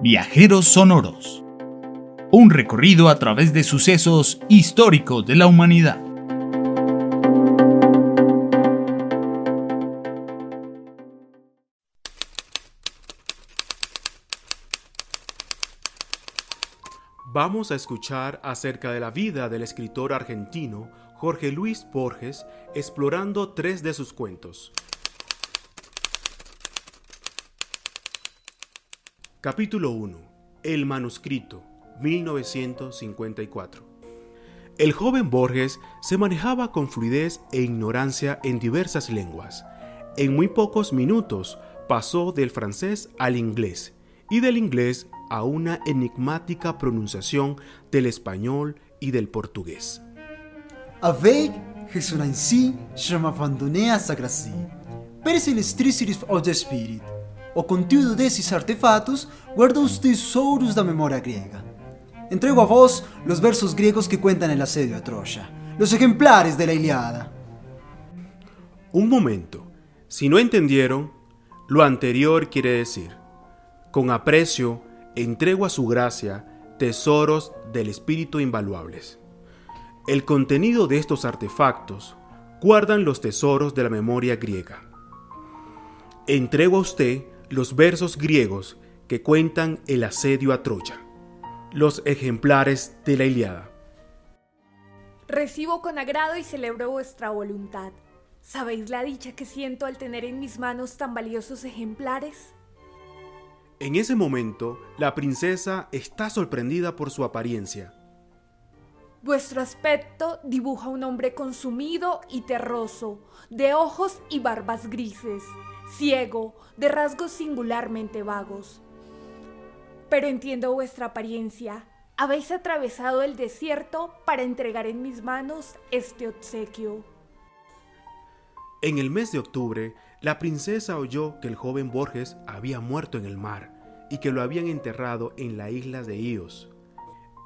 Viajeros Sonoros. Un recorrido a través de sucesos históricos de la humanidad. Vamos a escuchar acerca de la vida del escritor argentino Jorge Luis Borges explorando tres de sus cuentos. Capítulo 1. El manuscrito, 1954. El joven Borges se manejaba con fluidez e ignorancia en diversas lenguas. En muy pocos minutos pasó del francés al inglés y del inglés a una enigmática pronunciación del español y del portugués. Avec Jesunainsi, je m'abandonnais à sa gracie. Peres illustrissiris of the spirit. O conteúdo desses artefatos guarda os tesouros da memória grega. Entrego a vos los versos griegos que cuentan el asedio a Troya, los ejemplares de la Iliada. Un momento. Si no entendieron, lo anterior quiere decir, con aprecio entrego a su gracia tesoros del espíritu invaluables. El contenido de estos artefactos guardan los tesoros de la memoria griega. Entrego a usted los versos griegos que cuentan el asedio a Troya, los ejemplares de la Iliada. Recibo con agrado y celebro vuestra voluntad. ¿Sabéis la dicha que siento al tener en mis manos tan valiosos ejemplares? En ese momento, la princesa está sorprendida por su apariencia. Vuestro aspecto dibuja un hombre consumido y terroso, de ojos y barbas grises, ciego, de rasgos singularmente vagos. Pero entiendo vuestra apariencia. Habéis atravesado el desierto para entregar en mis manos este obsequio. En el mes de octubre, la princesa oyó que el joven Borges había muerto en el mar y que lo habían enterrado en la isla de Ios.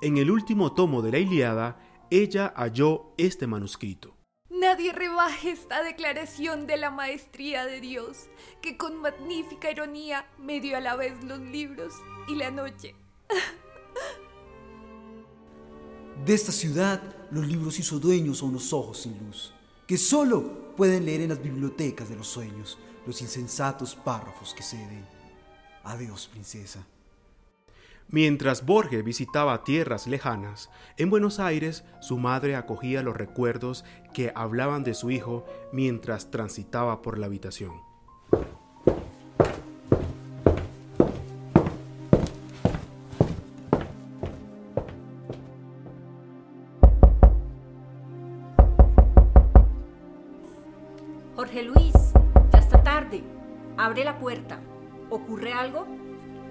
En el último tomo de la Iliada, ella halló este manuscrito. Nadie rebaje esta declaración de la maestría de Dios, que con magnífica ironía me dio a la vez los libros y la noche. De esta ciudad, los libros hizo dueños a unos ojos sin luz, que solo pueden leer en las bibliotecas de los sueños los insensatos párrafos que ceden. Adiós, princesa. Mientras Borges visitaba tierras lejanas, en Buenos Aires su madre acogía los recuerdos que hablaban de su hijo mientras transitaba por la habitación.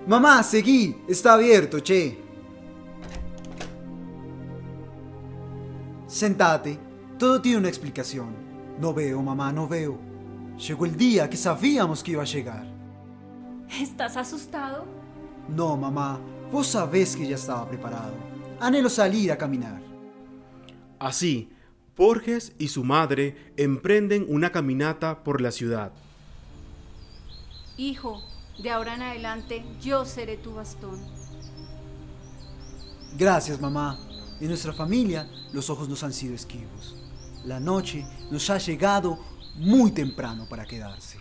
Mamá, seguí, está abierto, che. Sentate, todo tiene una explicación. No veo, mamá, no veo. Llegó el día que sabíamos que iba a llegar. ¿Estás asustado? No, mamá, vos sabés que ya estaba preparado. Anhelo salir a caminar. Así, Borges y su madre emprenden una caminata por la ciudad. Hijo, de ahora en adelante yo seré tu bastón. Gracias, mamá. En nuestra familia los ojos nos han sido esquivos. La noche nos ha llegado muy temprano para quedarse.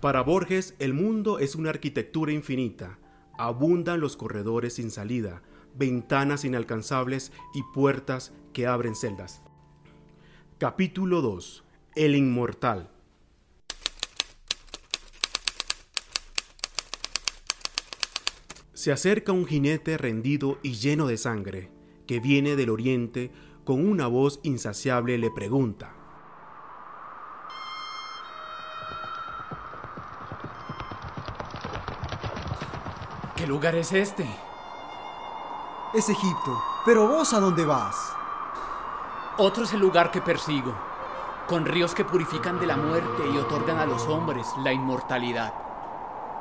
Para Borges, el mundo es una arquitectura infinita. Abundan los corredores sin salida, ventanas inalcanzables y puertas que abren celdas. Capítulo 2. El inmortal. Se acerca un jinete rendido y lleno de sangre, que viene del oriente, con una voz insaciable le pregunta. ¿Qué lugar es este? Es Egipto, pero vos a dónde vas? Otro es el lugar que persigo, con ríos que purifican de la muerte y otorgan a los hombres la inmortalidad.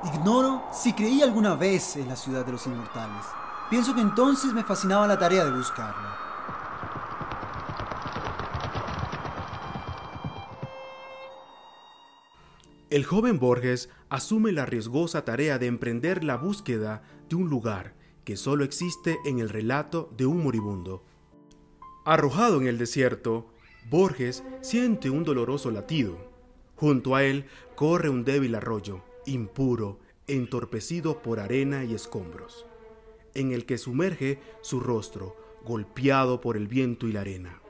Ignoro si creí alguna vez en la ciudad de los inmortales. Pienso que entonces me fascinaba la tarea de buscarla. El joven Borges asume la riesgosa tarea de emprender la búsqueda de un lugar que solo existe en el relato de un moribundo. Arrojado en el desierto, Borges siente un doloroso latido. Junto a él corre un débil arroyo, impuro, entorpecido por arena y escombros, en el que sumerge su rostro, golpeado por el viento y la arena.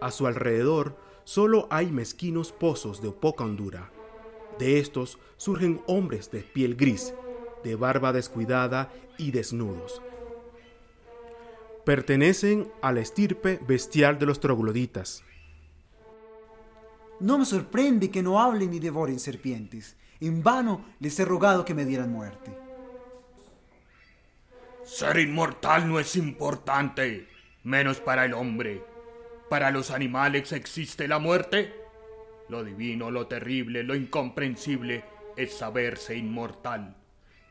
A su alrededor solo hay mezquinos pozos de poca hondura. De estos surgen hombres de piel gris, de barba descuidada y desnudos. Pertenecen a la estirpe bestial de los trogloditas. No me sorprende que no hablen ni devoren serpientes. En vano les he rogado que me dieran muerte. Ser inmortal no es importante, menos para el hombre. ¿Para los animales existe la muerte? Lo divino, lo terrible, lo incomprensible es saberse inmortal.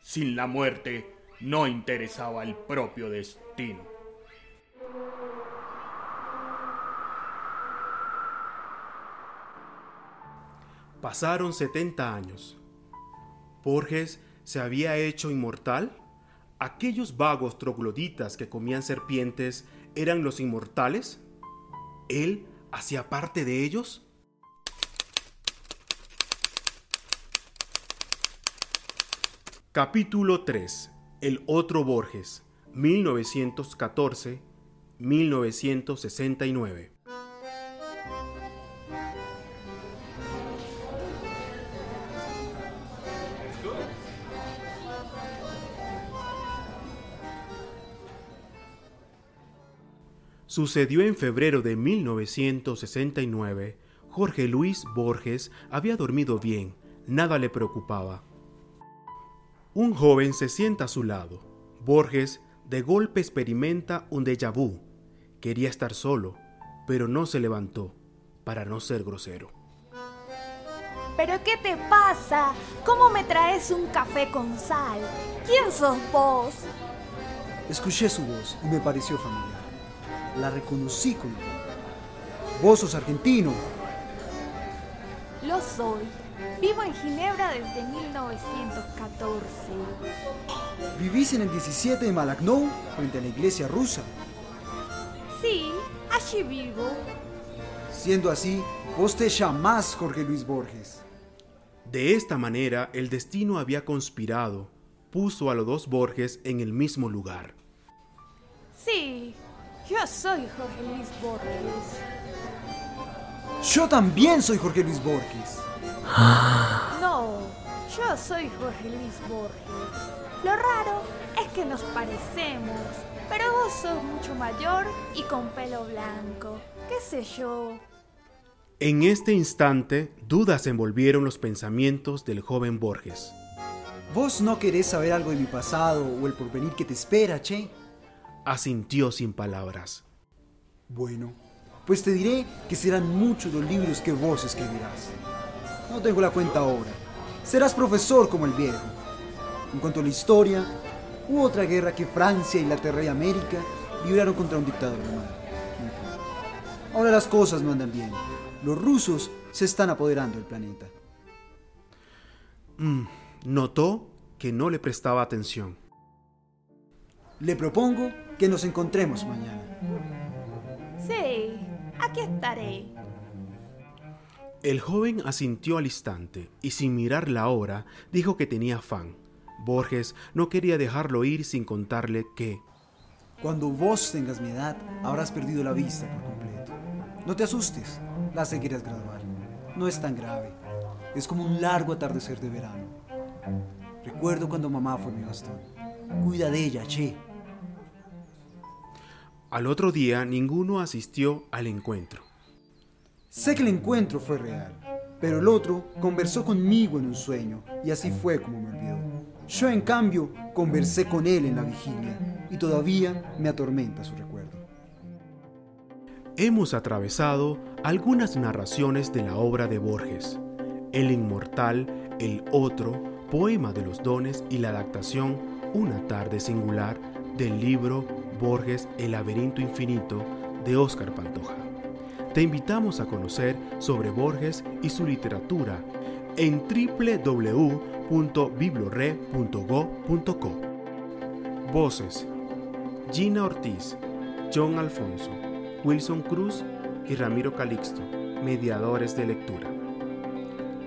Sin la muerte no interesaba el propio destino. Pasaron 70 años. Borges se había hecho inmortal. ¿Aquellos vagos trogloditas que comían serpientes eran los inmortales? ¿Él hacía parte de ellos? Capítulo 3. El otro Borges. 1914-1969. Sucedió en febrero de 1969. Jorge Luis Borges había dormido bien, nada le preocupaba. Un joven se sienta a su lado. Borges de golpe experimenta un déjà vu. Quería estar solo, pero no se levantó, para no ser grosero. ¿Pero qué te pasa? ¿Cómo me traes un café con sal? ¿Quién sos vos? Escuché su voz y me pareció familiar. La reconocí con Vos sos argentino. Lo soy. Vivo en Ginebra desde 1914. ¿Vivís en el 17 de Malaknou, frente a la iglesia rusa? Sí, allí vivo. Siendo así, vos te llamás Jorge Luis Borges. De esta manera, el destino había conspirado, puso a los dos Borges en el mismo lugar. Sí, yo soy Jorge Luis Borges. Yo también soy Jorge Luis Borges. No, yo soy Jorge Luis Borges. Lo raro es que nos parecemos, pero vos sos mucho mayor y con pelo blanco. ¿Qué sé yo? En este instante, dudas envolvieron los pensamientos del joven Borges. ¿Vos no querés saber algo de mi pasado o el porvenir que te espera, Che? Asintió sin palabras. Bueno, pues te diré que serán muchos los libros que vos escribirás. No tengo la cuenta ahora. Serás profesor como el viejo. En cuanto a la historia, hubo otra guerra que Francia, Inglaterra y América libraron contra un dictador alemán. Ahora las cosas no andan bien. Los rusos se están apoderando del planeta. Mm, notó que no le prestaba atención. Le propongo que nos encontremos mañana. Sí, aquí estaré. El joven asintió al instante y sin mirar la hora dijo que tenía afán. Borges no quería dejarlo ir sin contarle que... Cuando vos tengas mi edad, habrás perdido la vista por completo. No te asustes, la seguirás graduar. No es tan grave. Es como un largo atardecer de verano. Recuerdo cuando mamá fue mi bastón. Cuida de ella, che. Al otro día ninguno asistió al encuentro. Sé que el encuentro fue real, pero el otro conversó conmigo en un sueño y así fue como me olvidó. Yo en cambio conversé con él en la vigilia y todavía me atormenta su recuerdo. Hemos atravesado algunas narraciones de la obra de Borges, El Inmortal, El Otro, Poema de los Dones y la adaptación Una tarde singular del libro Borges El laberinto infinito de Óscar Pantoja. Te invitamos a conocer sobre Borges y su literatura en www.bibliore.go.co. Voces: Gina Ortiz, John Alfonso, Wilson Cruz y Ramiro Calixto, mediadores de lectura.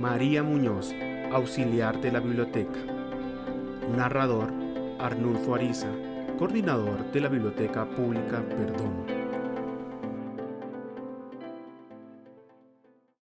María Muñoz, auxiliar de la biblioteca. Narrador: Arnulfo Ariza, coordinador de la Biblioteca Pública Perdomo.